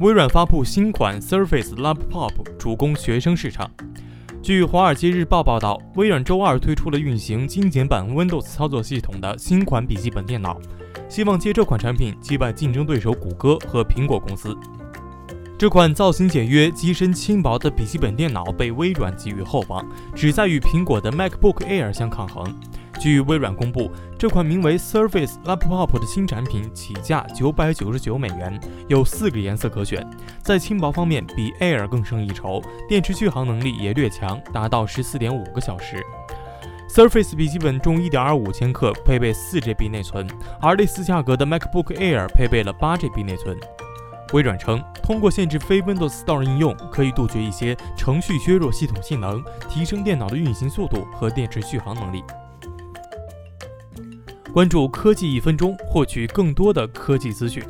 微软发布新款 Surface Laptop，主攻学生市场。据《华尔街日报》报道，微软周二推出了运行精简版 Windows 操作系统的新款笔记本电脑，希望借这款产品击败竞争对手谷歌和苹果公司。这款造型简约、机身轻薄的笔记本电脑被微软寄予厚望，旨在与苹果的 MacBook Air 相抗衡。据微软公布，这款名为 Surface Laptop 的新产品起价九百九十九美元，有四个颜色可选。在轻薄方面比 Air 更胜一筹，电池续航能力也略强，达到十四点五个小时。Surface 笔记本重一点二五千克，配备四 GB 内存，而类似价格的 MacBook Air 配备了八 GB 内存。微软称，通过限制非 Windows Store 应用，可以杜绝一些程序削弱系统性能，提升电脑的运行速度和电池续航能力。关注科技一分钟，获取更多的科技资讯。